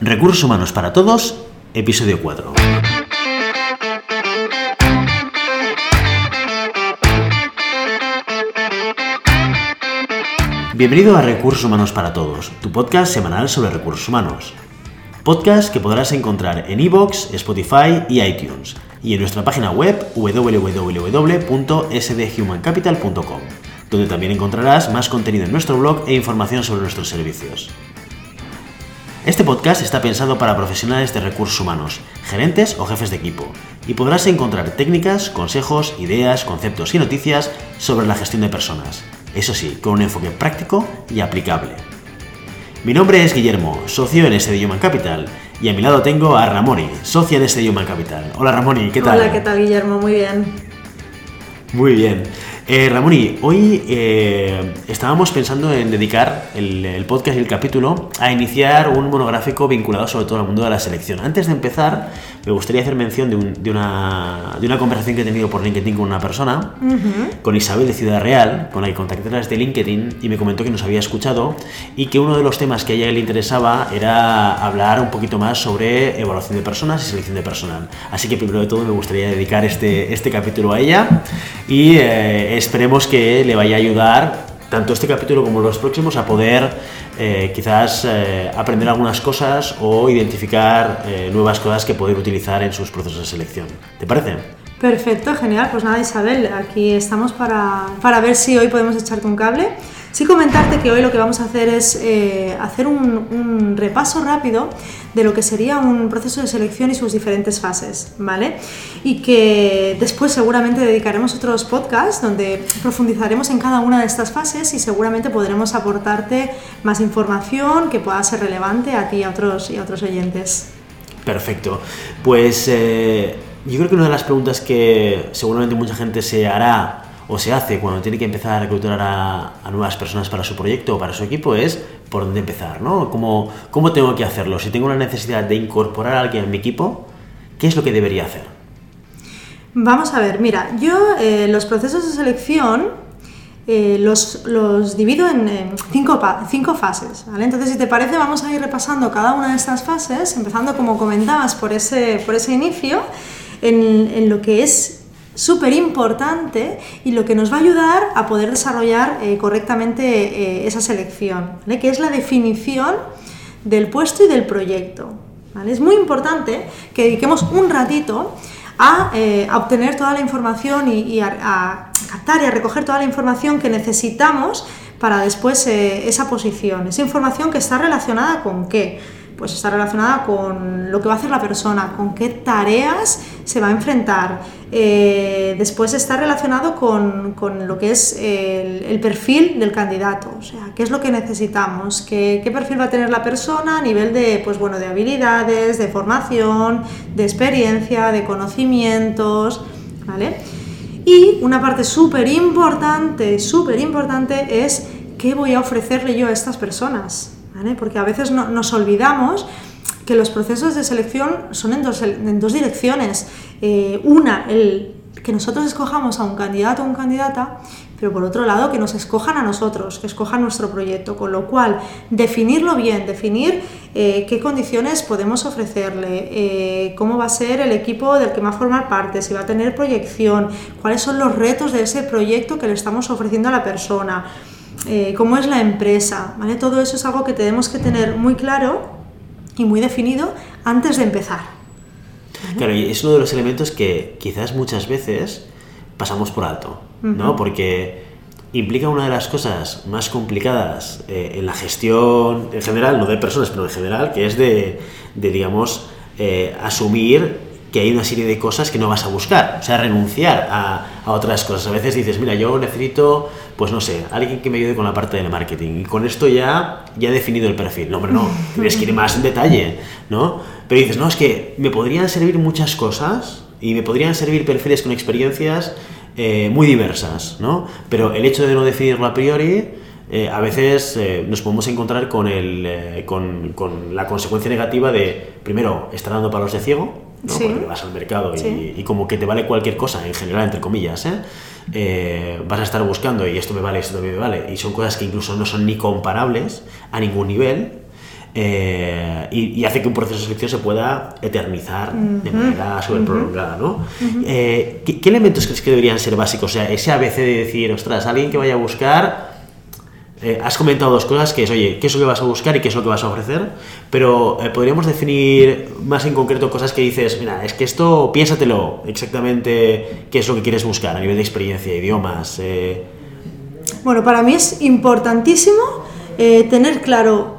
Recursos Humanos para Todos, episodio 4. Bienvenido a Recursos Humanos para Todos, tu podcast semanal sobre recursos humanos. Podcast que podrás encontrar en iVoox, Spotify y iTunes, y en nuestra página web www.sdhumancapital.com, donde también encontrarás más contenido en nuestro blog e información sobre nuestros servicios. Este podcast está pensado para profesionales de recursos humanos, gerentes o jefes de equipo, y podrás encontrar técnicas, consejos, ideas, conceptos y noticias sobre la gestión de personas, eso sí, con un enfoque práctico y aplicable. Mi nombre es Guillermo, socio en SD Human Capital, y a mi lado tengo a Ramoni, socia de SD Human Capital. Hola Ramoni, ¿qué tal? Hola, ¿qué tal Guillermo? Muy bien. Muy bien. Eh, Ramoni, hoy eh, estábamos pensando en dedicar el, el, podcast y el capítulo a iniciar un monográfico vinculado sobre todo al mundo de la selección. Antes de empezar, me gustaría hacer mención de, un, de, una, de, una, conversación que he tenido por LinkedIn con una persona, uh -huh. con Isabel de Ciudad Real, con la que contacté desde LinkedIn y me comentó que nos había escuchado y que uno de los temas que a ella le interesaba era hablar un poquito más sobre evaluación de personas y selección de personal. Así que primero de todo me gustaría dedicar este, este capítulo a ella y eh, esperemos que le vaya a ayudar tanto este capítulo como los próximos a poder eh, quizás eh, aprender algunas cosas o identificar eh, nuevas cosas que poder utilizar en sus procesos de selección. ¿Te parece? Perfecto, genial. Pues nada, Isabel, aquí estamos para, para ver si hoy podemos echarte un cable. Sí comentarte que hoy lo que vamos a hacer es eh, hacer un, repaso rápido de lo que sería un proceso de selección y sus diferentes fases, ¿vale? Y que después seguramente dedicaremos otros podcasts donde profundizaremos en cada una de estas fases y seguramente podremos aportarte más información que pueda ser relevante a ti y a otros, y a otros oyentes. Perfecto. Pues eh, yo creo que una de las preguntas que seguramente mucha gente se hará o se hace cuando tiene que empezar a reclutar a, nuevas personas para su proyecto o para su equipo es por dónde empezar, ¿no? ¿Cómo, ¿Cómo tengo que hacerlo? Si tengo una necesidad de incorporar a alguien en mi equipo, ¿qué es lo que debería hacer? Vamos a ver, mira, yo eh, los procesos de selección eh, los, divido en, en cinco, cinco, fases, ¿vale? Entonces, si te parece, vamos a ir repasando cada una de estas fases, empezando, como comentabas, por ese, por ese inicio, en, en lo que es súper importante y lo que nos va a ayudar a poder desarrollar eh, correctamente eh, esa selección, ¿vale? que es la definición del puesto y del proyecto. ¿vale? Es muy importante que dediquemos un ratito a, eh, obtener toda la información y, y a, a, captar y a recoger toda la información que necesitamos para después esa posición, esa información que está relacionada con qué pues está relacionada con lo que va a hacer la persona, con qué tareas se va a enfrentar. Eh, después está relacionado con, con lo que es el, perfil del candidato, o sea, qué es lo que necesitamos, qué, qué, perfil va a tener la persona a nivel de, pues bueno, de habilidades, de formación, de experiencia, de conocimientos, ¿vale? Y una parte súper importante, súper importante es qué voy a ofrecerle yo a estas personas. Porque a veces no, nos olvidamos que los procesos de selección son en dos, en dos direcciones. Eh, una, el que nosotros escojamos a un candidato o una candidata, pero por otro lado que nos escojan a nosotros, que escojan nuestro proyecto, con lo cual definirlo bien, definir eh, qué condiciones podemos ofrecerle, eh, cómo va a ser el equipo del que va a formar parte, si va a tener proyección, cuáles son los retos de ese proyecto que le estamos ofreciendo a la persona eh, cómo es la empresa, ¿vale? Todo eso es algo que tenemos que tener muy claro y muy definido antes de empezar. ¿vale? Claro, y es uno de los elementos que quizás muchas veces pasamos por alto, ¿no? Uh -huh. Porque implica una de las cosas más complicadas eh, en la gestión en general, no de personas, pero en general, que es de, de digamos, eh, asumir que hay una serie de cosas que no vas a buscar, o sea, renunciar a, a, otras cosas. A veces dices, mira, yo necesito, pues no sé, alguien que me ayude con la parte del marketing. Y con esto ya, ya he definido el perfil. No, pero no, tienes que ir más en detalle, ¿no? Pero dices, no, es que me podrían servir muchas cosas y me podrían servir perfiles con experiencias eh, muy diversas, ¿no? Pero el hecho de no definirlo a priori... Eh, a veces eh, nos podemos encontrar con, el, con, con, la consecuencia negativa de, primero, estar dando palos de ciego, ¿no? Sí. porque vas al mercado y, sí. y, como que te vale cualquier cosa, en general, entre comillas, ¿eh? vas a estar buscando y esto me vale, esto también me vale, y son cosas que incluso no son ni comparables a ningún nivel. eh, y, hace que un proceso de selección se pueda eternizar de manera súper prolongada, ¿no? Eh, ¿qué, elementos crees que deberían ser básicos? O sea, ese ABC de decir, ostras, alguien que vaya a buscar... Eh, has comentado dos cosas, que es, oye, ¿qué es lo que vas a buscar y qué es lo que vas a ofrecer? Pero podríamos definir más en concreto cosas que dices, mira, es que esto, piénsatelo exactamente qué es lo que quieres buscar a nivel de experiencia, idiomas. Bueno, para mí es importantísimo tener claro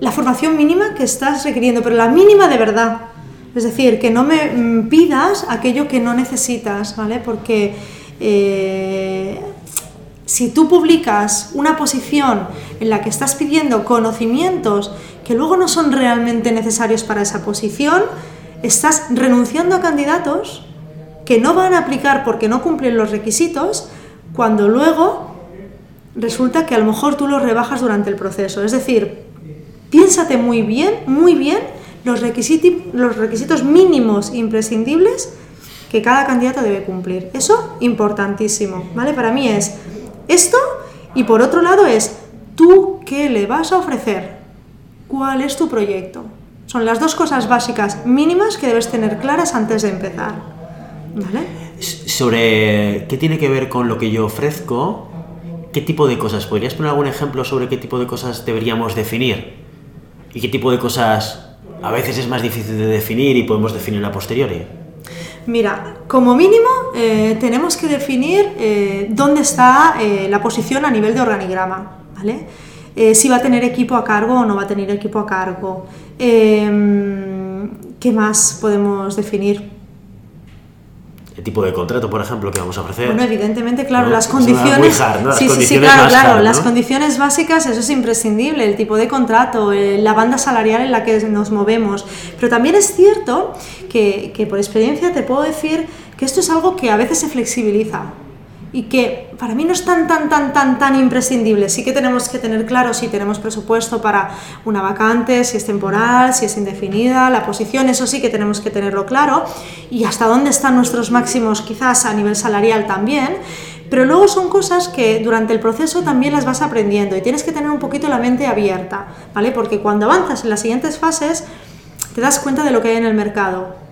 la formación mínima que estás requiriendo, pero la mínima de verdad. Es decir, que no me mm, pidas aquello que no necesitas, ¿vale? Porque eh, si tú publicas una posición en la que estás pidiendo conocimientos que luego no son realmente necesarios para esa posición, estás renunciando a candidatos que no van a aplicar porque no cumplen los requisitos, cuando luego resulta que a lo mejor tú los rebajas durante el proceso. Es decir, Piénsate muy bien, muy bien los los requisitos mínimos imprescindibles que cada candidato debe cumplir. Eso importantísimo, ¿vale? Para mí es esto y por otro lado es tú qué le vas a ofrecer, cuál es tu proyecto. Son las dos cosas básicas mínimas que debes tener claras antes de empezar. ¿Vale? Sobre qué tiene que ver con lo que yo ofrezco, qué tipo de cosas. ¿Podrías poner algún ejemplo sobre qué tipo de cosas deberíamos definir? y qué tipo de cosas a veces es más difícil de definir y podemos definir a posteriori? Mira, como mínimo eh, tenemos que definir eh, dónde está eh, la posición a nivel de organigrama, ¿vale? si va a tener equipo a cargo o no va a tener equipo a cargo. Em, ¿Qué más podemos definir? El tipo de contrato, por ejemplo, que vamos a ofrecer. Bueno, evidentemente, claro, las condiciones. sí, sí, sí, claro, claro. Las condiciones básicas, eso es imprescindible, el tipo de contrato, eh, la banda salarial en la que nos movemos. Pero también es cierto que, que por experiencia te puedo decir que esto es algo que a veces se flexibiliza y que para mí no es tan, tan, tan, tan, tan imprescindible. Sí que tenemos que tener claro si tenemos presupuesto para una vacante, si es temporal, si es indefinida, la posición, eso sí que tenemos que tenerlo claro y hasta dónde están nuestros máximos quizás a nivel salarial también. Pero luego son cosas que durante el proceso también las vas aprendiendo y tienes que tener un poquito la mente abierta, ¿vale? Porque cuando avanzas en las siguientes fases te das cuenta de lo que hay en el mercado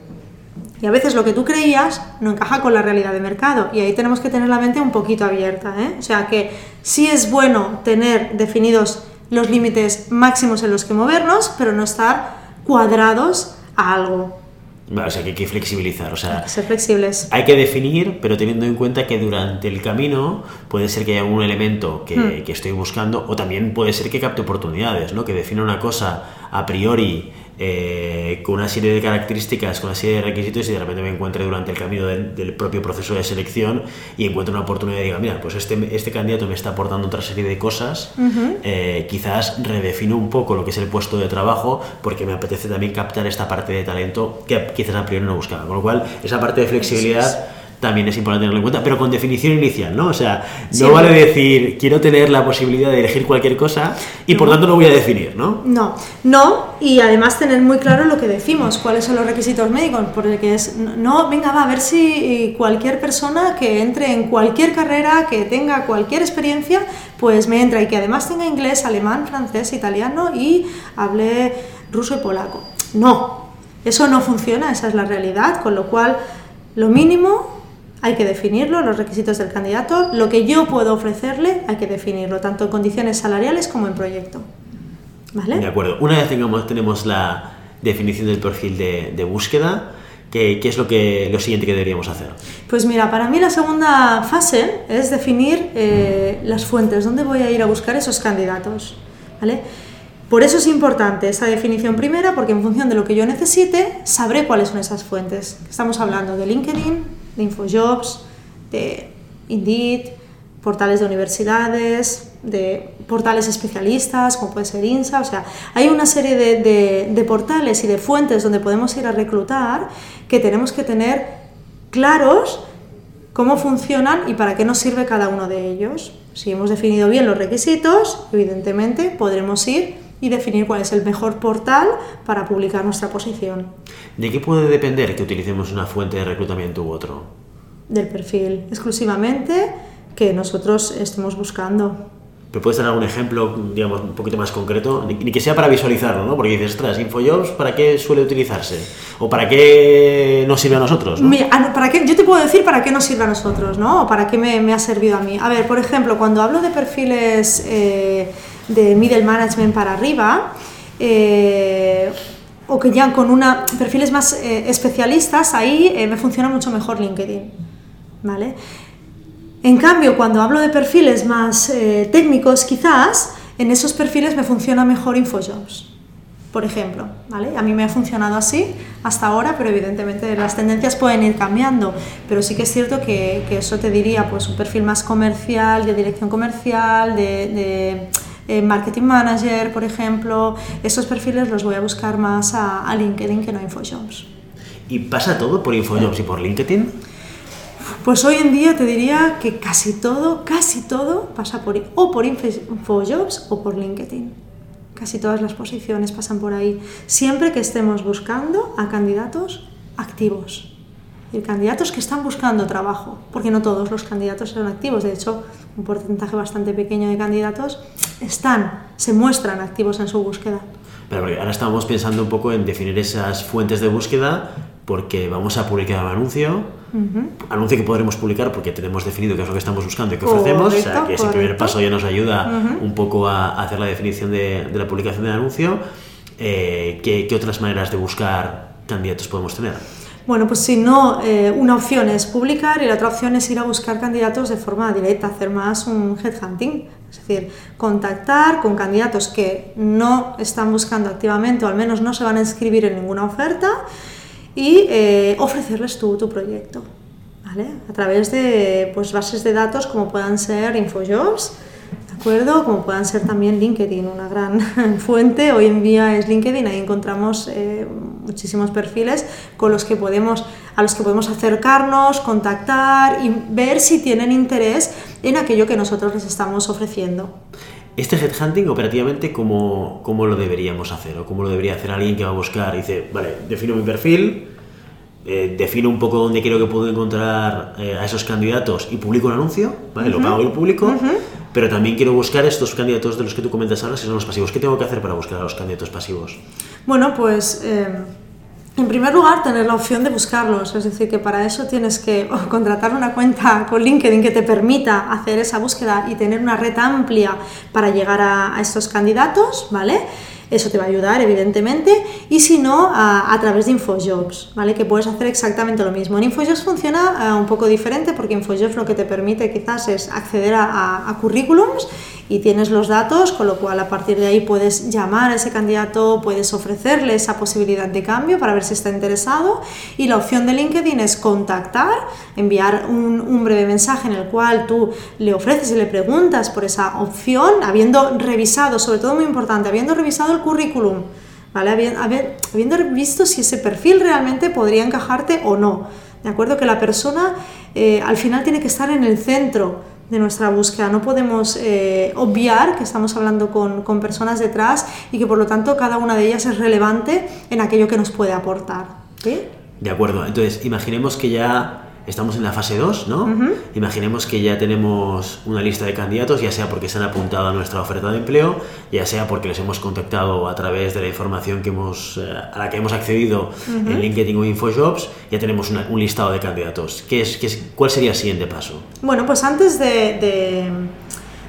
y a veces lo que tú creías no encaja con la realidad de mercado. Y ahí tenemos que tener la mente un poquito abierta. ¿eh? O sea que sí es bueno tener definidos los límites máximos en los que movernos, pero no estar cuadrados a algo. o sea que hay que flexibilizar, o sea, ser flexibles. Hay que definir, pero teniendo en cuenta que durante el camino puede ser que haya algún elemento que, hmm. que estoy buscando, o también puede ser que capte oportunidades, ¿no? Que defina una cosa a priori eh, con una serie de características, con una serie de requisitos y de repente me encuentre durante el camino del, propio proceso de selección y encuentro una oportunidad y diga, mira, pues este, este candidato me está aportando otra serie de cosas, eh, quizás redefino un poco lo que es el puesto de trabajo porque me apetece también captar esta parte de talento que quizás a priori no buscaba. Con lo cual, esa parte de flexibilidad también es importante tenerlo en cuenta, pero con definición inicial, ¿no? O sea, no vale decir, quiero tener la posibilidad de elegir cualquier cosa y por tanto lo voy a definir, ¿no? No, no, y además tener muy claro lo que decimos, cuáles son los requisitos médicos, porque es, no, venga, va, a ver si cualquier persona que entre en cualquier carrera, que tenga cualquier experiencia, pues me entra y que además tenga inglés, alemán, francés, italiano y hable ruso y polaco. No, eso no funciona, esa es la realidad, con lo cual lo mínimo hay que definirlo, los requisitos del candidato, lo que yo puedo ofrecerle hay que definirlo, tanto en condiciones salariales como en proyecto. ¿Vale? De acuerdo. Una vez tengamos, tenemos la definición del perfil de, búsqueda, ¿qué, es lo, que, lo siguiente que deberíamos hacer? Pues mira, para mí la segunda fase es definir eh, las fuentes, dónde voy a ir a buscar esos candidatos. ¿Vale? Por eso es importante esa definición primera, porque en función de lo que yo necesite, sabré cuáles son esas fuentes. Estamos hablando de LinkedIn, de Infojobs, de Indeed, portales de universidades, de portales especialistas, como puede ser INSA, o sea, hay una serie de, portales y de fuentes donde podemos ir a reclutar que tenemos que tener claros cómo funcionan y para qué nos sirve cada uno de ellos. Si hemos definido bien los requisitos, evidentemente podremos ir y definir cuál es el mejor portal para publicar nuestra posición. ¿De qué puede depender que utilicemos una fuente de reclutamiento u otro? Del perfil exclusivamente que nosotros estemos buscando. ¿Me puedes dar algún ejemplo, digamos, un poquito más concreto? Ni, que sea para visualizarlo, ¿no? Porque dices, ostras, InfoJobs, ¿para qué suele utilizarse? ¿O para qué nos sirve a nosotros? Ah, ¿para qué? Yo te puedo decir para qué nos sirve a nosotros, ¿no? O para qué me, ha servido a mí. A ver, por ejemplo, cuando hablo de perfiles eh, de middle management para arriba, eh, o que ya con una, perfiles más eh, especialistas, ahí me funciona mucho mejor LinkedIn, ¿vale? En cambio, cuando hablo de perfiles más eh, técnicos, quizás, en esos perfiles me funciona mejor InfoJobs, por ejemplo. ¿vale? A mí me ha funcionado así hasta ahora, pero evidentemente las tendencias pueden ir cambiando. Pero sí que es cierto que, eso te diría pues, un perfil más comercial, de dirección comercial, de, eh, marketing manager, por ejemplo. Esos perfiles los voy a buscar más a, a LinkedIn que no a InfoJobs. ¿Y pasa todo por InfoJobs y por LinkedIn? Pues hoy en día te diría que casi todo, casi todo pasa por o por InfoJobs o por LinkedIn. Casi todas las posiciones pasan por ahí. Siempre que estemos buscando a candidatos activos. Y candidatos que están buscando trabajo, porque no todos los candidatos son activos. De hecho, un porcentaje bastante pequeño de candidatos están, se muestran activos en su búsqueda. Pero ahora estamos pensando un poco en definir esas fuentes de búsqueda porque vamos a publicar un anuncio, anuncio que podremos publicar porque tenemos definido qué es lo que estamos buscando y qué ofrecemos, o sea que ese primer paso ya nos ayuda un poco a hacer la definición de, la publicación del anuncio. Eh, ¿qué, otras maneras de buscar candidatos podemos tener? Bueno, pues si no, eh, una opción es publicar y la otra opción es ir a buscar candidatos de forma directa, hacer más un headhunting, es decir, contactar con candidatos que no están buscando activamente o al menos no se van a inscribir en ninguna oferta y eh, ofrecerles tu, tu proyecto, ¿vale? A través de pues, bases de datos como puedan ser InfoJobs, ¿de acuerdo? Como puedan ser también LinkedIn, una gran fuente. Hoy en día es LinkedIn, ahí encontramos eh, muchísimos perfiles con los que podemos, a los que podemos acercarnos, contactar y ver si tienen interés en aquello que nosotros les estamos ofreciendo. Este headhunting operativamente, ¿cómo, ¿cómo, lo deberíamos hacer? ¿O cómo lo debería hacer alguien que va a buscar? Dice, vale, defino mi perfil, eh, defino un poco dónde creo que puedo encontrar eh, a esos candidatos y publico un anuncio, ¿vale? Lo pago y lo publico, pero también quiero buscar estos candidatos de los que tú comentas ahora, si son los pasivos. ¿Qué tengo que hacer para buscar a los candidatos pasivos? Bueno, pues... Eh, en primer lugar, tener la opción de buscarlos, es decir, que para eso tienes que contratar una cuenta con LinkedIn que te permita hacer esa búsqueda y tener una red amplia para llegar a, estos candidatos, ¿vale? Eso te va a ayudar, evidentemente, y si no, a, través de InfoJobs, ¿vale? Que puedes hacer exactamente lo mismo. En InfoJobs funciona eh, un poco diferente porque InfoJobs lo que te permite quizás es acceder a, a currículums y tienes los datos, con lo cual a partir de ahí puedes llamar a ese candidato, puedes ofrecerle esa posibilidad de cambio para ver si está interesado y la opción de LinkedIn es contactar, enviar un, breve mensaje en el cual tú le ofreces y le preguntas por esa opción, habiendo revisado, sobre todo muy importante, habiendo revisado el currículum. ¿Vale? Habiendo visto si ese perfil realmente podría encajarte o no. De acuerdo que la persona eh, al final tiene que estar en el centro de nuestra búsqueda. No podemos eh, obviar que estamos hablando con, con, personas detrás y que por lo tanto cada una de ellas es relevante en aquello que nos puede aportar. De acuerdo, entonces imaginemos que ya estamos en la fase 2, ¿no? Imaginemos que ya tenemos una lista de candidatos, ya sea porque se han apuntado a nuestra oferta de empleo, ya sea porque les hemos contactado a través de la información que hemos, eh, a la que hemos accedido en LinkedIn o InfoJobs, ya tenemos un listado de candidatos. ¿Qué es, qué es, ¿Cuál sería el siguiente paso? Bueno, pues antes de,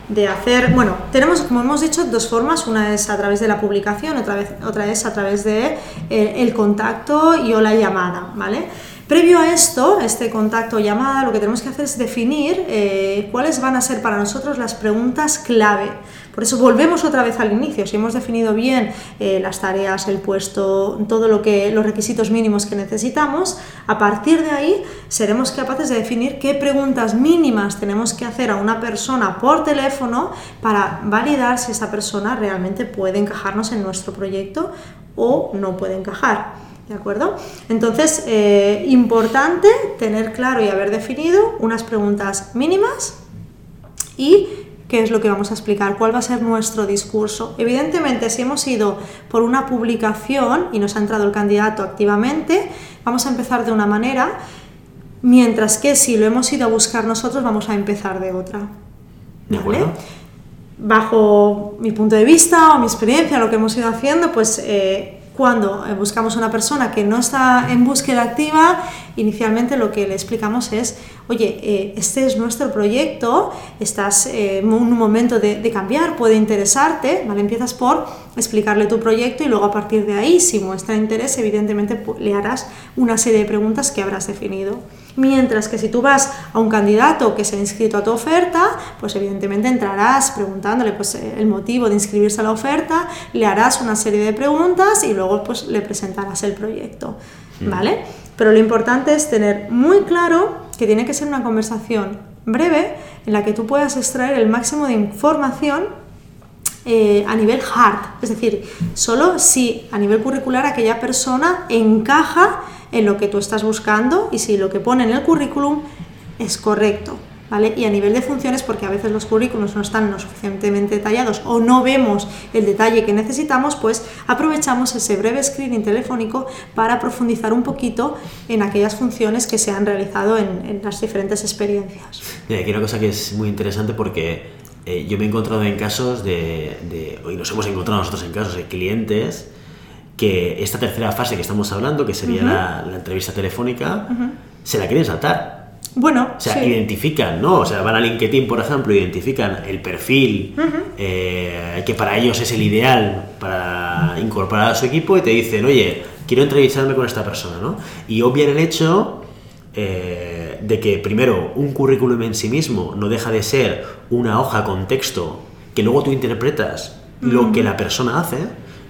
de hacer, bueno, tenemos, como hemos dicho, dos formas. Una es a través de la publicación, otra, vez, otra es a través de eh, el contacto y o la llamada, ¿vale? Previo a esto, este contacto o llamada, lo que tenemos que hacer es definir eh, cuáles van a ser para nosotros las preguntas clave. Por eso volvemos otra vez al inicio. Si hemos definido bien eh, las tareas, el puesto, todo lo que los requisitos mínimos que necesitamos, a partir de ahí seremos capaces de definir qué preguntas mínimas tenemos que hacer a una persona por teléfono para validar si esa persona realmente puede encajarnos en nuestro proyecto o no puede encajar. ¿De acuerdo? Entonces, eh, importante tener claro y haber definido unas preguntas mínimas y qué es lo que vamos a explicar, cuál va a ser nuestro discurso. Evidentemente, si hemos ido por una publicación y nos ha entrado el candidato activamente, vamos a empezar de una manera, mientras que si lo hemos ido a buscar nosotros, vamos a empezar de otra. ¿De acuerdo? bajo mi punto de vista o mi experiencia, lo que hemos ido haciendo, pues eh, cuando eh, buscamos una persona que no está en búsqueda activa, inicialmente lo que le explicamos es, oye, eh, este es nuestro proyecto, estás en un momento de, de, cambiar, puede interesarte, ¿vale? Empiezas por explicarle tu proyecto y luego a partir de ahí, si muestra interés, evidentemente le harás una serie de preguntas que habrás definido. Mientras que si tú vas a un candidato que se ha inscrito a tu oferta, pues evidentemente entrarás preguntándole pues, eh, el motivo de inscribirse a la oferta, le harás una serie de preguntas y luego pues, le presentarás el proyecto. Mm. ¿Vale? Pero lo importante es tener muy claro que tiene que ser una conversación breve en la que tú puedas extraer el máximo de información eh, a nivel hard, es decir, solo si a nivel curricular aquella persona encaja en lo que tú estás buscando y si lo que pone en el currículum es correcto. ¿Vale? Y a nivel de funciones, porque a veces los currículums no están lo suficientemente detallados o no vemos el detalle que necesitamos, pues aprovechamos ese breve screening telefónico para profundizar un poquito en aquellas funciones que se han realizado en, las diferentes experiencias. Mira, aquí una cosa que es muy interesante porque eh, yo me he encontrado en casos de, de, nos hemos encontrado nosotros en casos de clientes que esta tercera fase que estamos hablando, que sería la, entrevista telefónica, se la quieren saltar. Bueno, o sea, identifican, ¿no? O sea, van a LinkedIn, por ejemplo, identifican el perfil eh, que para ellos es el ideal para incorporar a su equipo y te dicen, oye, quiero entrevistarme con esta persona, ¿no? Y obvian el hecho eh, de que, primero, un currículum en sí mismo no deja de ser una hoja con texto que luego tú interpretas lo que la persona hace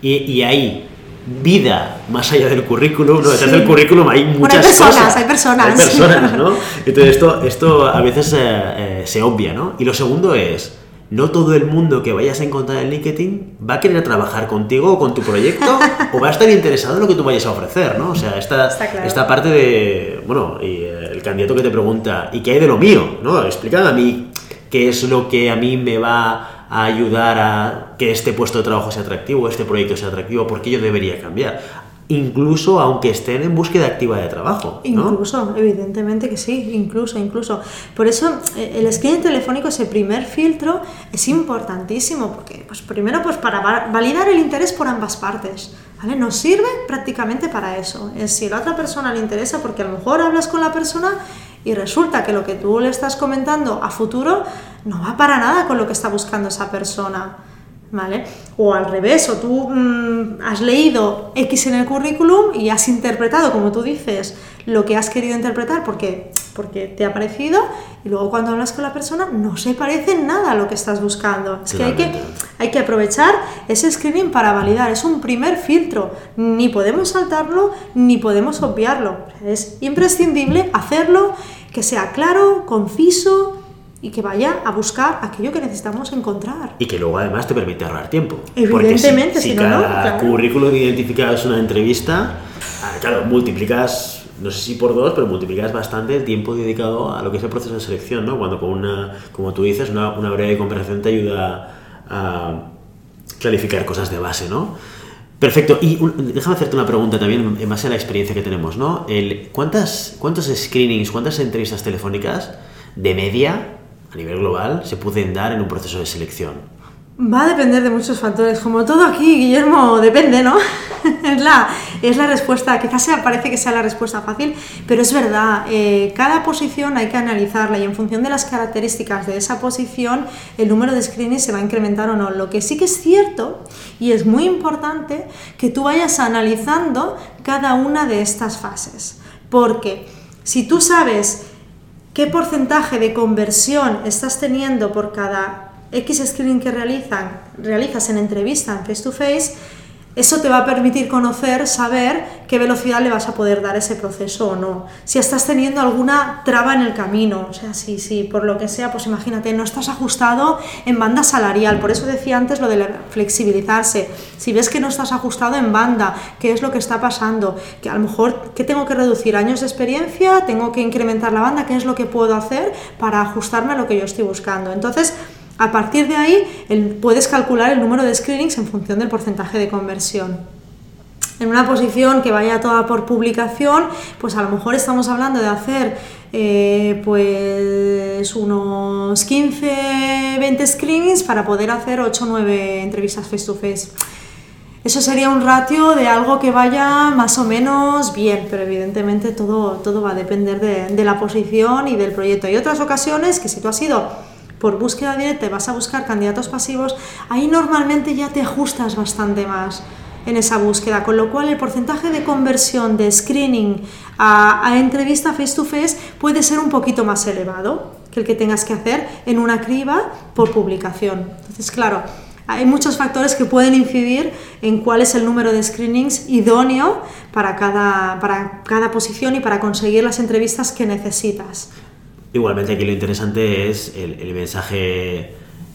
y, y ahí vida más allá del currículum, ¿no? Detrás del currículum hay muchas hay personas, cosas. Hay personas, hay personas. ¿no? Entonces esto, esto a veces eh, eh, se obvia, ¿no? Y lo segundo es, no todo el mundo que vayas a encontrar en LinkedIn va a querer trabajar contigo o con tu proyecto o va a estar interesado en lo que tú vayas a ofrecer, ¿no? O sea, esta, esta parte de, bueno, y eh, el candidato que te pregunta, ¿y qué hay de lo mío? ¿No? Explícame a mí qué es lo que a mí me va a ayudar a que este puesto de trabajo sea atractivo, este proyecto sea atractivo, porque yo debería cambiar. Incluso aunque estén en búsqueda activa de trabajo. Incluso, evidentemente que sí, incluso, incluso. Por eso eh, el screening telefónico, ese primer filtro, es importantísimo, porque pues, primero pues, para validar el interés por ambas partes. ¿Vale? Nos sirve prácticamente para eso. Es si a la otra persona le interesa, porque a lo mejor hablas con la persona y resulta que lo que tú le estás comentando a futuro no va para nada con lo que está buscando esa persona. ¿Vale? O al revés, o tú mm, has leído X en el currículum y has interpretado, como tú dices, lo que has querido interpretar porque, porque te ha parecido y luego cuando hablas con la persona no se parece nada a lo que estás buscando. Es que hay, que hay que aprovechar ese screening para validar, es un primer filtro, ni podemos saltarlo ni podemos obviarlo. Es imprescindible hacerlo, que sea claro, conciso, y que vaya a buscar aquello que necesitamos encontrar. Y que luego además te permite ahorrar tiempo. Evidentemente, si, si, no, cada currículum identificas una entrevista, ah, claro, multiplicas, no sé si por dos, pero multiplicas bastante el tiempo dedicado a lo que es el proceso de selección, ¿no? Cuando con una, como tú dices, una, una breve conversación te ayuda a clarificar cosas de base, ¿no? Perfecto. Y déjame hacerte una pregunta también en base a la experiencia que tenemos, ¿no? El, ¿cuántas, ¿Cuántos screenings, cuántas entrevistas telefónicas de media a nivel global se pueden dar en un proceso de selección? Va a depender de muchos factores. Como todo aquí, Guillermo, depende, ¿no? es, la, es la respuesta, quizás sea, parece que sea la respuesta fácil, pero es verdad, eh, cada posición hay que analizarla y en función de las características de esa posición, el número de screenings se va a incrementar o no. Lo que sí que es cierto, y es muy importante, que tú vayas analizando cada una de estas fases. Porque si tú sabes qué porcentaje de conversión estás teniendo por cada X screening que realizan, realizas en entrevista en face to face, eso te va a permitir conocer, saber qué velocidad le vas a poder dar ese proceso o no. Si estás teniendo alguna traba en el camino, o sea, si, si por lo que sea, pues imagínate, no estás ajustado en banda salarial, por eso decía antes lo de flexibilizarse. Si ves que no estás ajustado en banda, qué es lo que está pasando, que a lo mejor, ¿qué tengo que reducir? ¿Años de experiencia? ¿Tengo que incrementar la banda? ¿Qué es lo que puedo hacer para ajustarme a lo que yo estoy buscando? Entonces, a partir de ahí puedes calcular el número de screenings en función del porcentaje de conversión. en una posición que vaya toda por publicación, pues a lo mejor estamos hablando de hacer eh, pues unos 15, 20 screenings para poder hacer 8 o 9 entrevistas face to face. Eso sería un ratio de algo que vaya más o menos bien, pero evidentemente todo, todo va a depender de, de la posición y del proyecto. Hay otras ocasiones que si tú has ido por búsqueda directa y vas a buscar candidatos pasivos, ahí normalmente ya te ajustas bastante más en esa búsqueda, con lo cual el porcentaje de conversión de screening a, a, entrevista face to face puede ser un poquito más elevado que el que tengas que hacer en una criba por publicación. Entonces, claro, hay muchos factores que pueden incidir en cuál es el número de screenings idóneo para cada, para cada posición y para conseguir las entrevistas que necesitas. Igualmente aquí lo interesante es el, el mensaje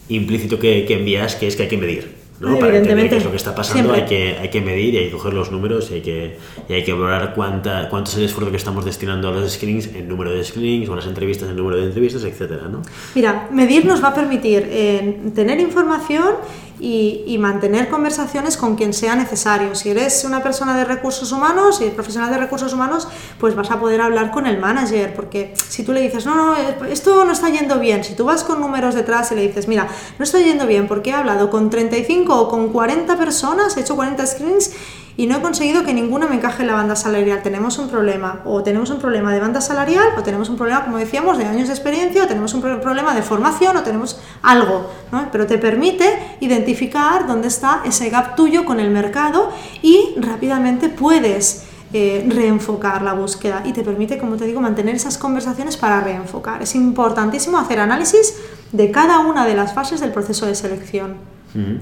implícito que, que envías, que es que hay que medir. ¿no? Para entender qué es lo que está pasando hay que, hay que medir y hay que coger los números y hay que, y hay que valorar cuánta, cuánto es el esfuerzo que estamos destinando a los screenings en número de screenings o las entrevistas en número de entrevistas, etcétera, ¿no? Mira, medir nos va a permitir eh, tener información y, y, mantener conversaciones con quien sea necesario. Si eres una persona de recursos humanos y profesional de recursos humanos, pues vas a poder hablar con el manager, porque si tú le dices, no, no, esto no está yendo bien, si tú vas con números detrás y le dices, mira, no está yendo bien porque he hablado con 35 o con 40 personas, he hecho 40 screens y no he conseguido que ninguna me encaje en la banda salarial. Tenemos un problema, o tenemos un problema de banda salarial, o tenemos un problema, como decíamos, de años de experiencia, o tenemos un problema de formación, o tenemos algo, ¿no? Pero te permite identificar dónde está ese gap tuyo con el mercado y rápidamente puedes eh, reenfocar la búsqueda y te permite, como te digo, mantener esas conversaciones para reenfocar. Es importantísimo hacer análisis de cada una de las fases del proceso de selección. Uh -huh.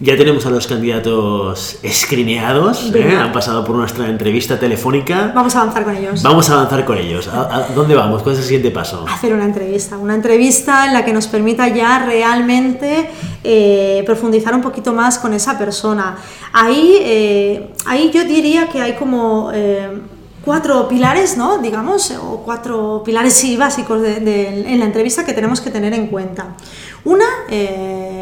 Ya tenemos a los candidatos escrineados, ¿eh? han pasado por nuestra entrevista telefónica. Vamos a avanzar con ellos. Vamos a avanzar con ellos. ¿A, a dónde vamos? ¿Cuál es el siguiente paso? Hacer una entrevista, una entrevista en la que nos permita ya realmente eh, profundizar un poquito más con esa persona. Ahí, eh, ahí yo diría que hay como cuatro pilares, ¿no? Digamos, o cuatro pilares sí, básicos de, de, en la entrevista que tenemos que tener en cuenta. Una,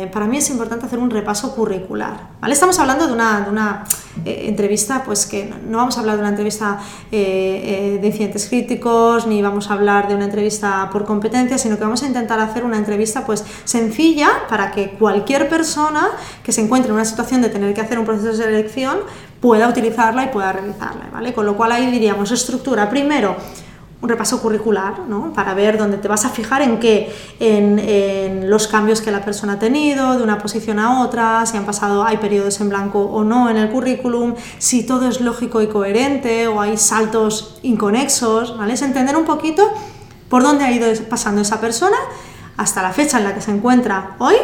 eh, para mí es importante hacer un repaso curricular. ¿vale? Estamos hablando de una, de una eh, entrevista, pues que no, vamos a hablar de una entrevista eh, de incidentes críticos, ni vamos a hablar de una entrevista por competencia, sino que vamos a intentar hacer una entrevista pues sencilla para que cualquier persona que se encuentre en una situación de tener que hacer un proceso de selección pueda utilizarla y pueda realizarla. ¿vale? Con lo cual ahí diríamos estructura. Primero, un repaso curricular, ¿no? para ver dónde te vas a fijar en qué, en, los cambios que la persona ha tenido de una posición a otra, si han pasado, hay periodos en blanco o no en el currículum, si todo es lógico y coherente o hay saltos inconexos, ¿vale? Es entender un poquito por dónde ha ido pasando esa persona hasta la fecha en la que se encuentra hoy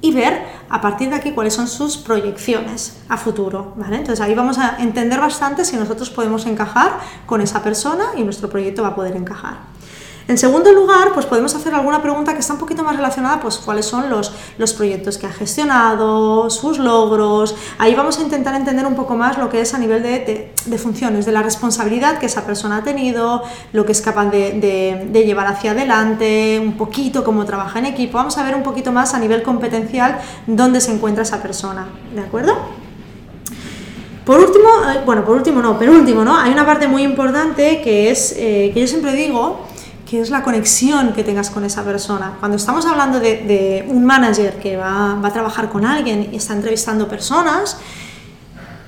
y ver a partir de aquí cuáles son sus proyecciones a futuro. Entonces ahí vamos a entender bastante si nosotros podemos encajar con esa persona y nuestro proyecto va a poder encajar. En segundo lugar, pues podemos hacer alguna pregunta que está un poquito más relacionada, pues cuáles son los, los proyectos que ha gestionado, sus logros. Ahí vamos a intentar entender un poco más lo que es a nivel de, de, funciones, de la responsabilidad que esa persona ha tenido, lo que es capaz de, de, llevar hacia adelante, un poquito cómo trabaja en equipo. Vamos a ver un poquito más a nivel competencial dónde se encuentra esa persona, ¿de acuerdo? Por último, eh, bueno, por último no, pero último, ¿no? Hay una parte muy importante que es, eh, que yo siempre digo, que es la conexión que tengas con esa persona. Cuando estamos hablando de, de un manager que va, va, a trabajar con alguien y está entrevistando personas,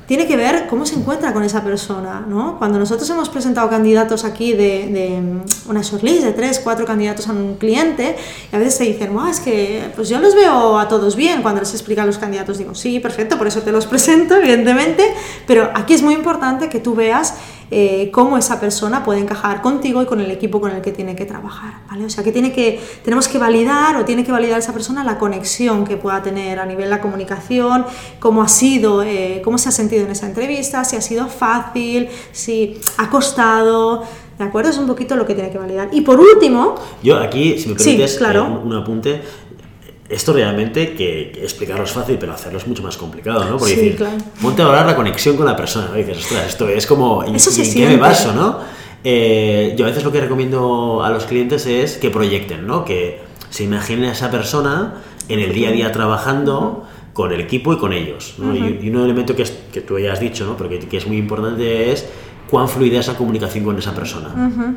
tiene que ver cómo se encuentra con esa persona. ¿no? Cuando nosotros hemos presentado candidatos aquí de, de una shortlist de tres, cuatro candidatos a un cliente, y a veces te dicen, es que pues yo los veo a todos bien cuando les explican los candidatos. Digo, sí, perfecto, por eso te los presento, evidentemente, pero aquí es muy importante que tú veas eh, cómo esa persona puede encajar contigo y con el equipo con el que tiene que trabajar, ¿vale? O sea, que, tiene que tenemos que validar o tiene que validar esa persona la conexión que pueda tener a nivel de la comunicación, cómo ha sido, eh, cómo se ha sentido en esa entrevista, si ha sido fácil, si ha costado, ¿de acuerdo? Es un poquito lo que tiene que validar. Y por último... Yo aquí, si me permites, sí, claro. eh, un, un apunte, esto realmente que, explicarlo es fácil, pero hacerlo es mucho más complicado, ¿no? Porque sí, decir, claro. ponte a hablar la conexión con la persona, ¿no? Y dices, ostras, esto es como, Eso ¿en siente. qué me baso, no? Eh, yo a veces lo que recomiendo a los clientes es que proyecten, ¿no? Que se imaginen a esa persona en el día a día trabajando con el equipo y con ellos, ¿no? uh -huh. y, y, un elemento que es que tú ya has dicho, ¿no? pero que, que es muy importante, es cuán fluida es la comunicación con esa persona.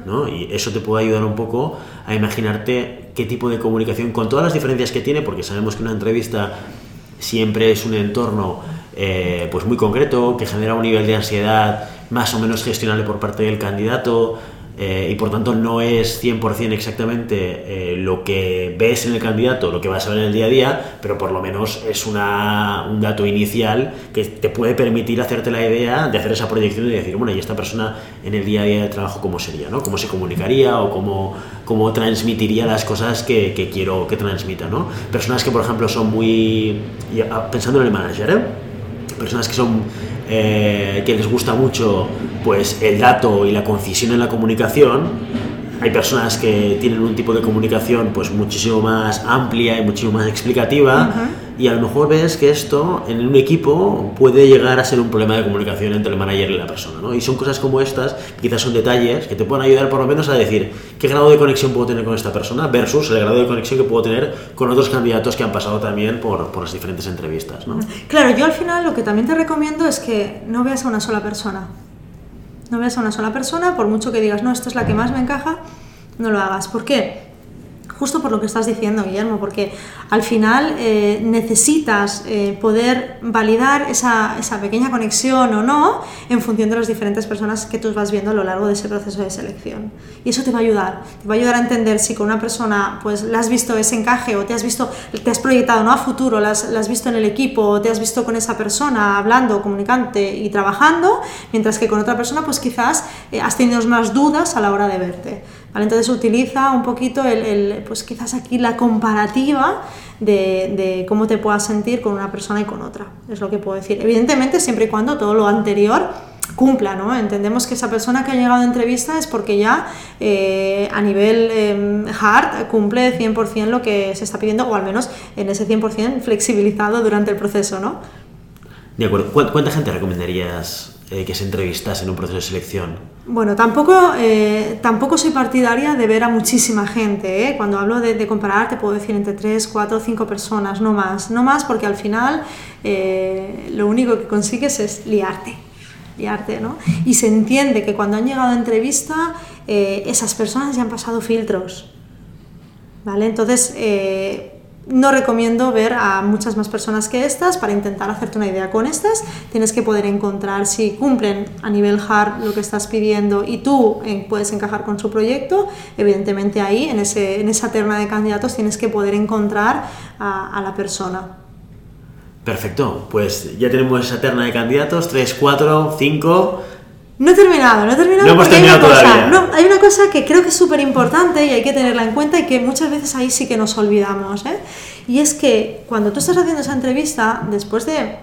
¿no? Y eso te puede ayudar un poco a imaginarte qué tipo de comunicación, con todas las diferencias que tiene, porque sabemos que una entrevista siempre es un entorno eh, pues muy concreto, que genera un nivel de ansiedad más o menos gestionable por parte del candidato, eh, y por tanto no es 100% exactamente eh, lo que ves en el candidato, lo que vas a ver en el día a día, pero por lo menos es una, un dato inicial que te puede permitir hacerte la idea de hacer esa proyección y decir, bueno, ¿y esta persona en el día a día de trabajo cómo sería? ¿no? ¿Cómo se comunicaría o cómo, cómo transmitiría las cosas que, que quiero que transmita? ¿no? Personas que, por ejemplo, son muy... Ah, pensando en el manager, ¿eh? personas que son eh, que les gusta mucho pues el dato y la concisión en la comunicación hay personas que tienen un tipo de comunicación pues muchísimo más amplia y muchísimo más explicativa y a lo mejor ves que esto en un equipo puede llegar a ser un problema de comunicación entre el manager y la persona ¿no? y son cosas como estas quizás son detalles que te pueden ayudar por lo menos a decir qué grado de conexión puedo tener con esta persona versus el grado de conexión que puedo tener con otros candidatos que han pasado también por, por las diferentes entrevistas ¿no? claro yo al final lo que también te recomiendo es que no veas a una sola persona no veas a una sola persona, por mucho que digas, no, esta es la que más me encaja, no lo hagas. ¿Por qué? Justo por lo que estás diciendo, Guillermo, porque al final eh, necesitas eh, poder validar esa, esa, pequeña conexión o no en función de las diferentes personas que tú vas viendo a lo largo de ese proceso de selección. Y eso te va a ayudar, te va a ayudar a entender si con una persona pues la has visto ese encaje o te has visto, te has proyectado ¿no? a futuro, la has, visto en el equipo o te has visto con esa persona hablando, comunicante y trabajando, mientras que con otra persona pues quizás eh, has tenido más dudas a la hora de verte. Entonces utiliza un poquito el, pues quizás aquí la comparativa de, cómo te puedas sentir con una persona y con otra, es lo que puedo decir. Evidentemente siempre y cuando todo lo anterior cumpla, ¿no? Entendemos que esa persona que ha llegado a entrevista es porque ya eh, a nivel em, hard cumple 100% lo que se está pidiendo, o al menos en ese 100% flexibilizado durante el proceso, ¿no? De acuerdo. ¿Cuánta gente recomendarías eh, que se entrevistase en un proceso de selección? Bueno, tampoco, eh, tampoco soy partidaria de ver a muchísima gente. ¿eh? Cuando hablo de, comparar, te puedo decir entre 3, 4, 5 personas, no más. No más porque al final lo único que consigues es liarte. liarte ¿no? Y se entiende que cuando han llegado a entrevista, esas personas ya han pasado filtros. ¿Vale? Entonces, no recomiendo ver a muchas más personas que estas para intentar hacerte una idea con estas. Tienes que poder encontrar si cumplen a nivel hard lo que estás pidiendo y tú eh, puedes encajar con su proyecto. Evidentemente ahí, en, ese, en esa terna de candidatos, tienes que poder encontrar a, la persona. Perfecto, pues ya tenemos esa terna de candidatos, 3, 4, 5 no he terminado, no he terminado. No hemos terminado hay una todavía. Cosa, no, hay una cosa que creo que es súper importante y hay que tenerla en cuenta y que muchas veces ahí sí que nos olvidamos. ¿eh? Y es que cuando tú estás haciendo esa entrevista, después de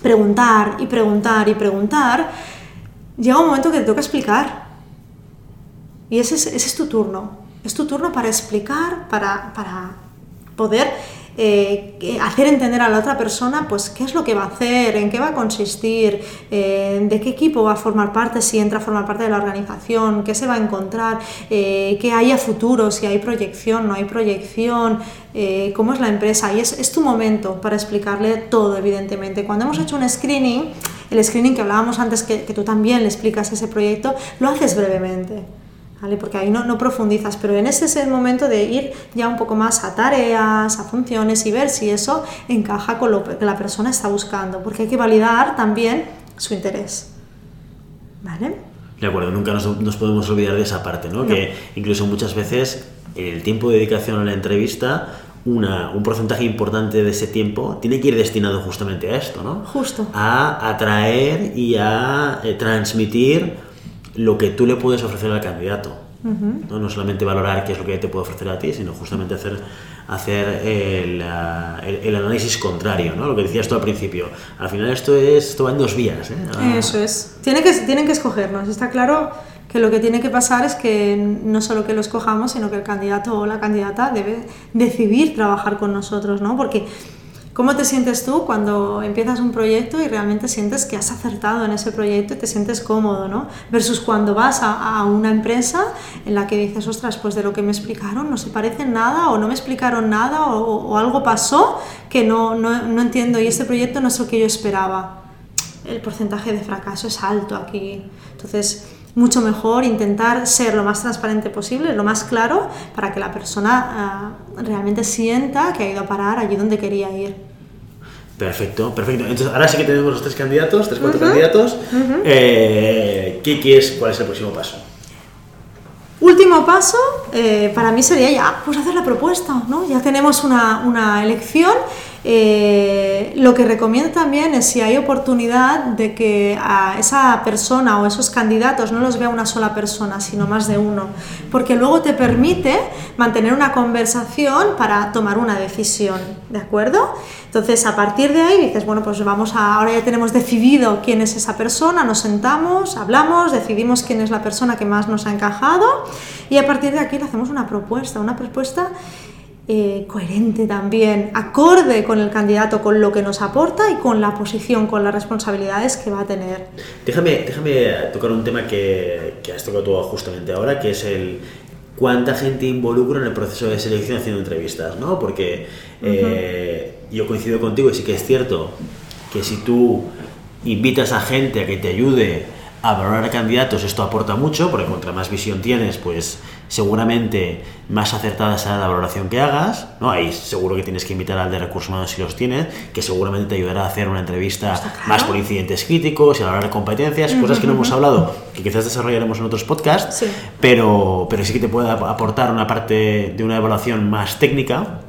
preguntar y preguntar y preguntar, llega un momento que te toca explicar. Y ese es, ese es tu turno. Es tu turno para explicar, para, para poder eh, hacer entender a la otra persona pues qué es lo que va a hacer, en qué va a consistir, eh, de qué equipo va a formar parte, si entra a formar parte de la organización, qué se va a encontrar, eh, qué hay a futuro, si hay proyección, no hay proyección, cómo es la empresa. Y es, tu momento para explicarle todo, evidentemente. Cuando hemos hecho un screening, el screening que hablábamos antes, que, que tú también le explicas ese proyecto, lo haces brevemente. Porque ahí no, no, profundizas, pero en ese es el momento de ir ya un poco más a tareas, a funciones y ver si eso encaja con lo que la persona está buscando, porque hay que validar también su interés. ¿Vale? De acuerdo, nunca nos, nos podemos olvidar de esa parte, ¿no? Que incluso muchas veces el tiempo de dedicación a la entrevista una, un porcentaje importante de ese tiempo tiene que ir destinado justamente a esto, ¿no? Justo. A atraer y a eh, transmitir lo que tú le puedes ofrecer al candidato. ¿no? ¿no? solamente valorar qué es lo que te puede ofrecer a ti, sino justamente hacer, hacer el, el, análisis contrario, ¿no? lo que decías tú al principio. Al final esto, es, esto va en dos vías. ¿eh? Ah. Eso es. Tiene que, tienen que escogernos. Está claro que lo que tiene que pasar es que no solo que lo escojamos, sino que el candidato o la candidata debe decidir trabajar con nosotros, ¿no? Porque ¿Cómo te sientes tú cuando empiezas un proyecto y realmente sientes que has acertado en ese proyecto y te sientes cómodo, ¿no? Versus cuando vas a, una empresa en la que dices, ostras, pues de lo que me explicaron no se parece nada o no me explicaron nada o, algo pasó que no, no, no, entiendo y este proyecto no es lo que yo esperaba. el porcentaje de fracaso es alto aquí. Entonces, mucho mejor intentar ser lo más transparente posible, lo más claro, para que la persona ah, realmente sienta que ha ido a parar allí donde quería ir. Perfecto, perfecto. Entonces, ahora sí que tenemos los tres candidatos, tres, cuatro candidatos. Eh, ¿qué, ¿Qué es, cuál es el próximo paso? Último paso, eh, para mí sería ya, pues hacer la propuesta, ¿no? Ya tenemos una, una elección eh, lo que recomiendo también es si hay oportunidad de que a esa persona o esos candidatos no los vea una sola persona, sino más de uno, porque luego te permite mantener una conversación para tomar una decisión, ¿de acuerdo? Entonces, a partir de ahí dices, bueno, pues vamos a, ahora ya tenemos decidido quién es esa persona, nos sentamos, hablamos, decidimos quién es la persona que más nos ha encajado y a partir de aquí le hacemos una propuesta, una propuesta eh, coherente también, acorde con el candidato, con lo que nos aporta y con la posición, con las responsabilidades que va a tener. Déjame, déjame tocar un tema que, que has tocado tú justamente ahora, que es el cuánta gente involucra en el proceso de selección haciendo entrevistas, ¿no? Porque eh, yo coincido contigo y sí que es cierto que si tú invitas a gente a que te ayude a valorar candidatos, esto aporta mucho, porque contra más visión tienes, pues seguramente más acertada será la valoración que hagas, ¿no? Ahí seguro que tienes que invitar al de recursos humanos si los tienes, que seguramente te ayudará a hacer una entrevista más por incidentes críticos y a de competencias, cosas que no hemos hablado, que quizás desarrollaremos en otros podcasts, Pero, pero sí que te puede aportar una parte de una evaluación más técnica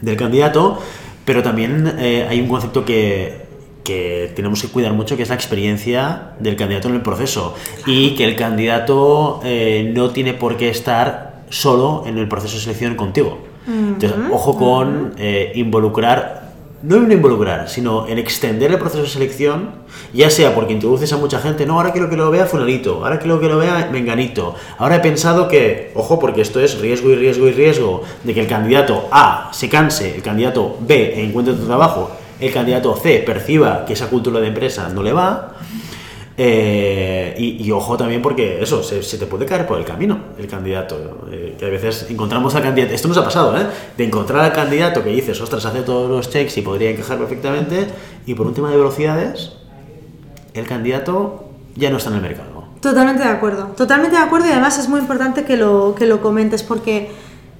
del candidato, pero también eh, hay un concepto que que tenemos que cuidar mucho, que es la experiencia del candidato en el proceso. Y que el candidato eh, no tiene por qué estar solo en el proceso de selección contigo. Entonces, ojo con eh, involucrar, no en involucrar, sino en extender el proceso de selección, ya sea porque introduces a mucha gente, no, ahora quiero que lo vea fulanito, ahora quiero que lo vea menganito, ahora he pensado que, ojo, porque esto es riesgo y riesgo y riesgo de que el candidato A se canse, el candidato B encuentre tu trabajo el candidato C perciba que esa cultura de empresa no le va. Eh, y, ojo también porque eso, se, te puede caer por el camino el candidato. Eh, que a veces encontramos al candidato, esto nos ha pasado, ¿eh? De encontrar al candidato que dices, ostras, hace todos los checks y podría encajar perfectamente, y por un tema de velocidades, el candidato ya no está en el mercado. Totalmente de acuerdo, totalmente de acuerdo y además es muy importante que lo, que lo comentes porque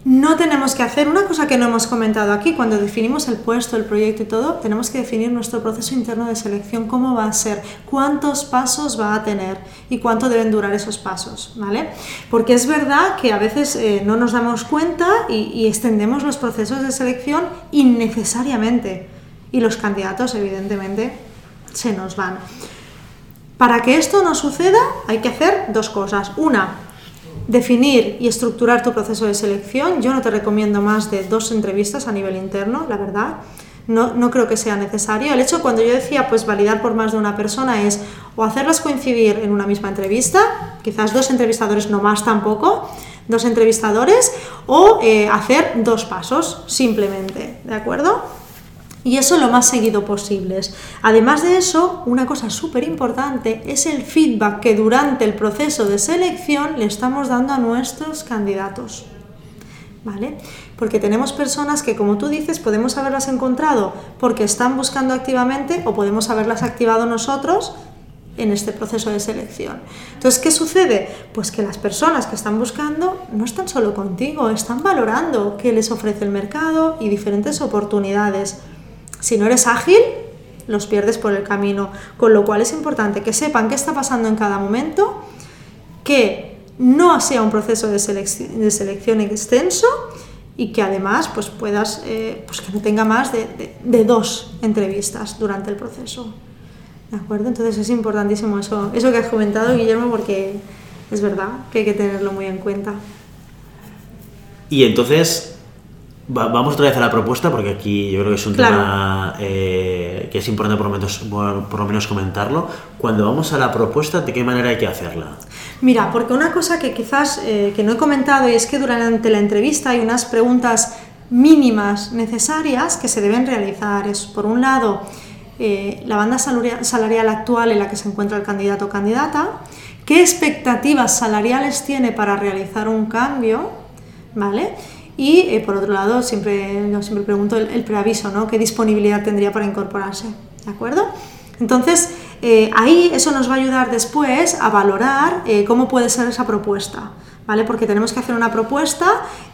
no tenemos que hacer una cosa que no hemos comentado aquí, cuando definimos el puesto, el proyecto y todo, tenemos que definir nuestro proceso interno de selección, cómo va a ser, cuántos pasos va a tener y cuánto deben durar esos pasos, ¿vale? Porque es verdad que a veces eh, no nos damos cuenta y, extendemos los procesos de selección innecesariamente y los candidatos evidentemente se nos van. Para que esto no suceda hay que hacer dos cosas. Una, definir y estructurar tu proceso de selección. Yo no te recomiendo más de dos entrevistas a nivel interno, la verdad. No, no, creo que sea necesario. El hecho, cuando yo decía, pues validar por más de una persona es o hacerlas coincidir en una misma entrevista, quizás dos entrevistadores, no más tampoco, dos entrevistadores, o eh, hacer dos pasos, simplemente, ¿de acuerdo? Y eso lo más seguido posible. Además de eso, una cosa súper importante es el feedback que durante el proceso de selección le estamos dando a nuestros candidatos. ¿Vale? Porque tenemos personas que, como tú dices, podemos haberlas encontrado porque están buscando activamente o podemos haberlas activado nosotros en este proceso de selección. Entonces, ¿qué sucede? Pues que las personas que están buscando no están solo contigo, están valorando qué les ofrece el mercado y diferentes oportunidades. Si no eres ágil, los pierdes por el camino. Con lo cual es importante que sepan qué está pasando en cada momento, que no sea un proceso de, selección extenso y que además pues puedas, eh, pues que no tenga más de, dos entrevistas durante el proceso. ¿De acuerdo? Entonces es importantísimo eso, eso que has comentado, Guillermo, porque es verdad que hay que tenerlo muy en cuenta. Y entonces, vamos otra vez a la propuesta porque aquí yo creo que es un tema eh, que es importante por lo, menos, por, lo menos comentarlo. Cuando vamos a la propuesta, ¿de qué manera hay que hacerla? Mira, porque una cosa que quizás eh, que no he comentado es que durante la entrevista hay unas preguntas mínimas necesarias que se deben realizar. Es, por un lado, eh, la banda salarial actual en la que se encuentra el candidato o candidata, qué expectativas salariales tiene para realizar un cambio, ¿vale? Y eh, por otro lado, siempre, siempre pregunto el, preaviso, ¿no? ¿Qué disponibilidad tendría para incorporarse? ¿De acuerdo? Entonces, eh, ahí eso nos va a ayudar después a valorar eh, cómo puede ser esa propuesta. ¿Vale? Porque tenemos que hacer una propuesta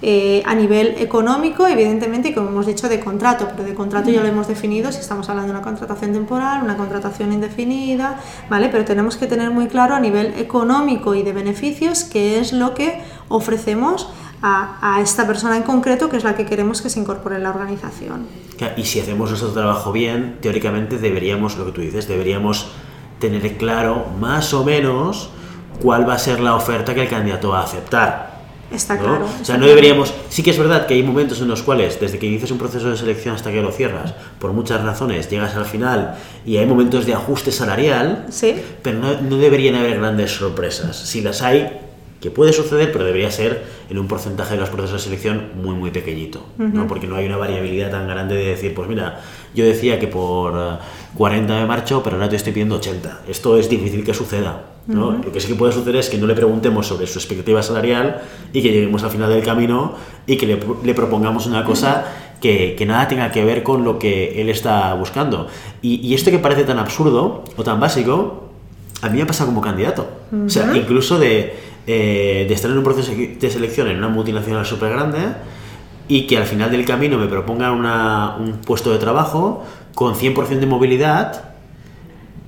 a nivel económico, evidentemente, y como hemos dicho, de contrato, pero de contrato ya lo hemos definido si estamos hablando de una contratación temporal, una contratación indefinida, ¿vale? Pero tenemos que tener muy claro a nivel económico y de beneficios qué es lo que ofrecemos a, a, esta persona en concreto, que es la que queremos que se incorpore en la organización. Y si hacemos nuestro trabajo bien, teóricamente deberíamos, lo que tú dices, deberíamos tener claro más o menos cuál va a ser la oferta que el candidato va a aceptar. Está ¿no? claro. O sea, no deberíamos. Sí que es verdad que hay momentos en los cuales, desde que inicias un proceso de selección hasta que lo cierras, por muchas razones llegas al final y hay momentos de ajuste salarial, Sí. pero no, no deberían haber grandes sorpresas. Si las hay, que puede suceder, pero debería ser en un porcentaje de los procesos de selección muy, muy pequeñito, ¿no? porque no hay una variabilidad tan grande de decir, pues mira, yo decía que por eh, 40 me marcho, pero ahora te estoy pidiendo 80. Esto es difícil que suceda. ¿no? Lo que sí que puede suceder es que no le preguntemos sobre su expectativa salarial y que lleguemos al final del camino y que le, le propongamos una cosa que, que, nada tenga que ver con lo que él está buscando. Y, y esto que parece tan absurdo o tan básico, a mí me ha pasado como candidato. O sea, incluso de, eh, de estar en un proceso de selección en una multinacional súper grande y que al final del camino me propongan una, un puesto de trabajo con 100% de movilidad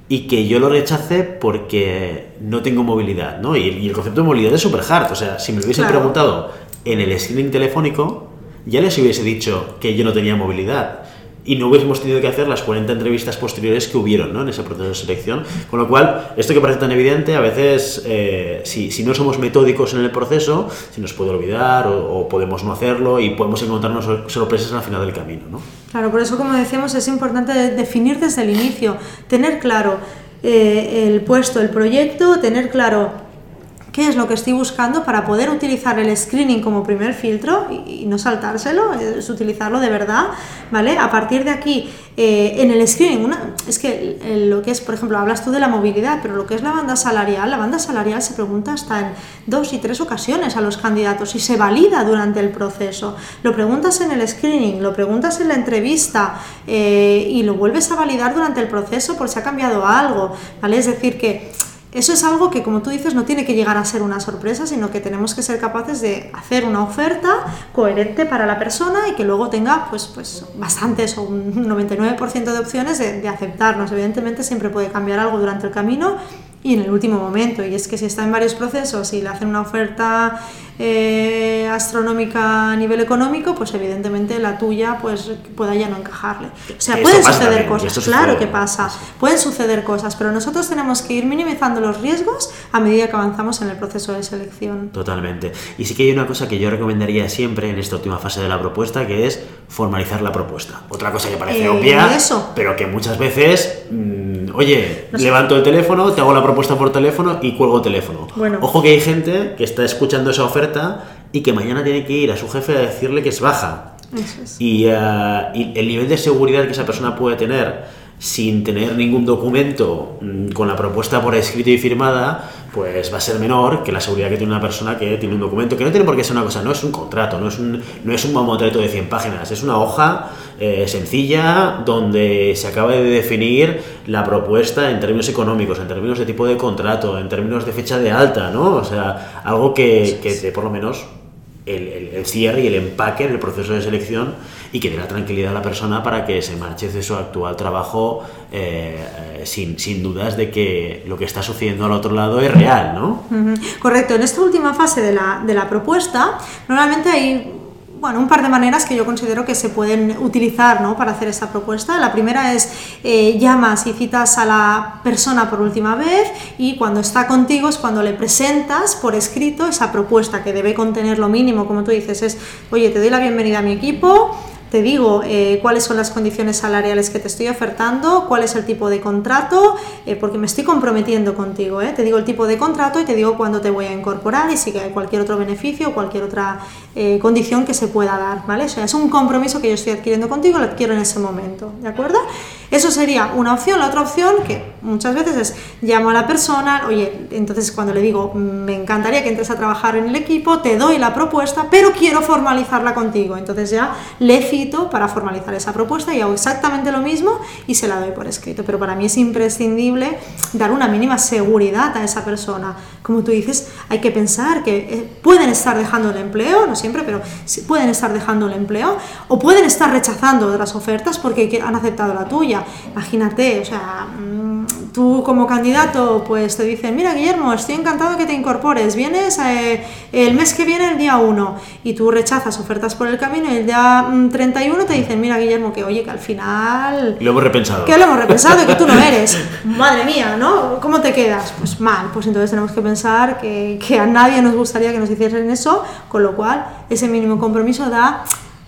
y que yo lo rechace porque no tengo movilidad, ¿no? Y, y el concepto de movilidad es súper hard. O sea, si me lo hubiesen Claro. preguntado en el screening telefónico, ya les hubiese dicho que yo no tenía movilidad. Y no hubiésemos tenido que hacer las 40 entrevistas posteriores que hubieron ¿no? en ese proceso de selección. Con lo cual, esto que parece tan evidente, a veces, eh, si, si no somos metódicos en el proceso, se nos puede olvidar o, podemos no hacerlo y podemos encontrarnos sor- sorpresas al final del camino. ¿no? Claro, por eso, como decíamos, es importante de- definir desde el inicio, tener claro eh, el puesto, el proyecto, tener claro qué es lo que estoy buscando para poder utilizar el screening como primer filtro y, no saltárselo, es utilizarlo de verdad, ¿vale? A partir de aquí, eh, en el screening, es que lo que es, por ejemplo, hablas tú de la movilidad, pero lo que es la banda salarial, la banda salarial se pregunta hasta en dos y tres ocasiones a los candidatos y se valida durante el proceso. Lo preguntas en el screening, lo preguntas en la entrevista eh, y lo vuelves a validar durante el proceso por si ha cambiado algo, ¿vale? Es decir, que eso es algo que, como tú dices, no tiene que llegar a ser una sorpresa, sino que tenemos que ser capaces de hacer una oferta coherente para la persona y que luego tenga pues, pues bastantes o un 99% de opciones de, de aceptarnos. Evidentemente siempre puede cambiar algo durante el camino y en el último momento. Y es que si está en varios procesos y le hacen una oferta eh, astronómica a nivel económico, pues evidentemente la tuya pues pueda ya no encajarle. O sea, pueden suceder también, cosas, claro sucede. que pasa. Pueden suceder cosas, pero nosotros tenemos que ir minimizando los riesgos a medida que avanzamos en el proceso de selección. Totalmente. Y sí que hay una cosa que yo recomendaría siempre en esta última fase de la propuesta, que es formalizar la propuesta. Otra cosa que parece Eh, obvia, eso. pero que muchas veces, mm, oye, No sé. levanto el teléfono, te hago la propuesta por teléfono y cuelgo teléfono. Bueno. Ojo que hay gente que está escuchando esa oferta y que mañana tiene que ir a su jefe a decirle que es baja. Eso es. Y, eh, y el nivel de seguridad que esa persona puede tener sin tener ningún documento mm, con la propuesta por escrito y firmada, pues va a ser menor que la seguridad que tiene una persona que tiene un documento, que no tiene por qué ser una cosa, no es un contrato, no es un, no es un mamotreto de 100 páginas, es una hoja eh, sencilla donde se acaba de definir la propuesta en términos económicos, en términos de tipo de contrato, en términos de fecha de alta, ¿no? O sea, algo que, que por lo menos el, el- el cierre y el empaque del proceso de selección y que dé la tranquilidad a la persona para que se marche de su actual trabajo eh, eh, sin, sin dudas de que lo que está sucediendo al otro lado es real, ¿no? Correcto, en esta última fase de la, de la propuesta, normalmente hay bueno, un par de maneras que yo considero que se pueden utilizar ¿no? para hacer esta propuesta. La primera es eh, llamas y citas a la persona por última vez y cuando está contigo es cuando le presentas por escrito esa propuesta que debe contener lo mínimo, como tú dices, es, oye, te doy la bienvenida a mi equipo, te digo eh, cuáles son las condiciones salariales que te estoy ofertando, cuál es el tipo de contrato, eh, porque me estoy comprometiendo contigo. ¿eh? Te digo el tipo de contrato y te digo cuándo te voy a incorporar y si hay cualquier otro beneficio o cualquier otra eh, condición que se pueda dar. ¿vale? O sea, es un compromiso que yo estoy adquiriendo contigo, lo adquiero en ese momento. ¿De acuerdo? Eso sería una opción. La otra opción, que muchas veces es llamo a la persona, oye, entonces cuando le digo, me encantaría que entres a trabajar en el equipo, te doy la propuesta, pero quiero formalizarla contigo. Entonces ya le cito para formalizar esa propuesta y hago exactamente lo mismo y se la doy por escrito. Pero para mí es imprescindible dar una mínima seguridad a esa persona. Como tú dices, hay que pensar que eh, pueden estar dejando el empleo, no siempre, pero pueden estar dejando el empleo o pueden estar rechazando otras ofertas porque han aceptado la tuya. Imagínate, o sea, mm, tú como candidato, pues te dicen, mira Guillermo, estoy encantado que te incorpores, vienes eh, el mes que viene, el día 1, y tú rechazas ofertas por el camino y el día 31 mm, te dicen, mira Guillermo, que oye, que al final... Lo hemos repensado. Que lo hemos repensado y que tú no eres. Madre mía, ¿no? ¿Cómo te quedas? Pues mal, pues entonces tenemos que pensar que, que a nadie nos gustaría que nos hiciesen eso, con lo cual ese mínimo compromiso da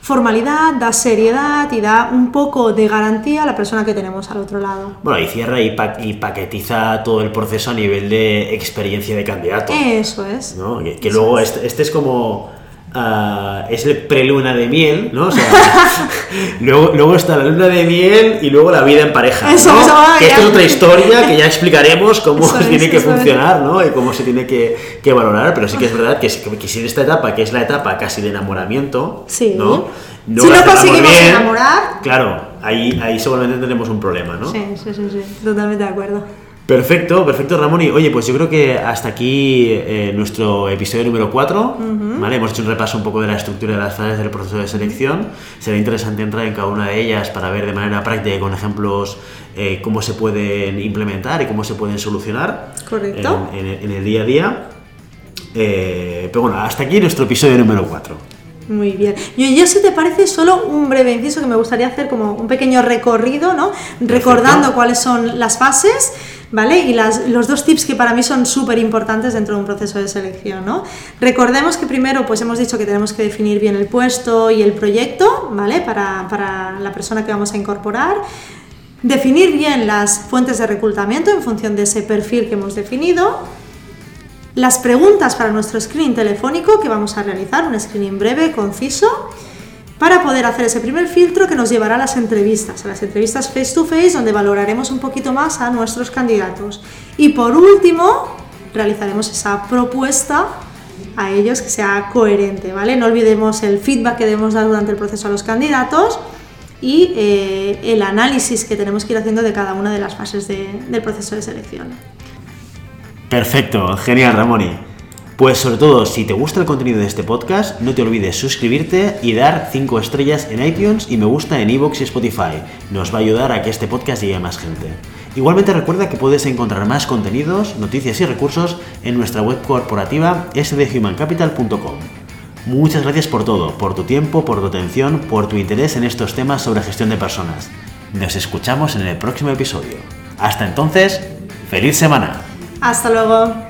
formalidad, da seriedad y da un poco de garantía a la persona que tenemos al otro lado. Bueno, y cierra y, paquetiza todo el proceso a nivel de experiencia de candidato. Eso es. ¿no? Que, luego este, este, es como Ah, es el preluna de miel, ¿no? O sea, luego, luego está la luna de miel y luego la vida en pareja. Eso, que esto es otra historia que ya explicaremos cómo tiene que funcionar, ¿no? Y cómo se tiene que, que, valorar, pero sí que es verdad que, que si en esta etapa, que es la etapa casi de enamoramiento, sí. ¿no? no si no conseguimos enamorar... Claro, ahí, ahí seguramente tenemos un problema, ¿no? Sí, sí, sí, sí, totalmente de acuerdo. Perfecto, perfecto Ramón. Y oye, pues yo creo que hasta aquí eh, nuestro episodio número 4. ¿vale? Hemos hecho un repaso un poco de la estructura de las fases del proceso de selección. Será interesante entrar en cada una de ellas para ver de manera práctica y con ejemplos eh, cómo se pueden implementar y cómo se pueden solucionar Correcto. En, el día a día. Eh, pero bueno, hasta aquí nuestro episodio número 4. Muy bien. Yo, yo, si te parece, solo un breve inciso que me gustaría hacer como un pequeño recorrido, ¿no? Recordando cuáles son las fases ¿vale? Y los dos tips que para mí son súper importantes dentro de un proceso de selección, ¿no? Recordemos que primero, pues hemos dicho que tenemos que definir bien el puesto y el proyecto, ¿vale? Para, para la persona que vamos a incorporar. Definir bien las fuentes de reclutamiento en función de ese perfil que hemos definido. Las preguntas para nuestro screening telefónico que vamos a realizar, un screening breve, conciso para poder hacer ese primer filtro que nos llevará a las entrevistas, a las entrevistas face to face, donde valoraremos un poquito más a nuestros candidatos. Y por último, realizaremos esa propuesta a ellos que sea coherente, ¿vale? No olvidemos el feedback que debemos dar durante el proceso a los candidatos y eh, el análisis que tenemos que ir haciendo de cada una de las fases del proceso de selección. Perfecto, genial, Ramoni. Pues sobre todo, si te gusta el contenido de este podcast, no te olvides suscribirte y dar 5 estrellas en iTunes y me gusta en iVoox y Spotify. Nos va a ayudar a que este podcast llegue a más gente. Igualmente recuerda que puedes encontrar más contenidos, noticias y recursos en nuestra web corporativa sdhumancapital.com. Muchas gracias por todo, por tu tiempo, por tu atención, por tu interés en estos temas sobre gestión de personas. Nos escuchamos en el próximo episodio. Hasta entonces, feliz semana. Hasta luego.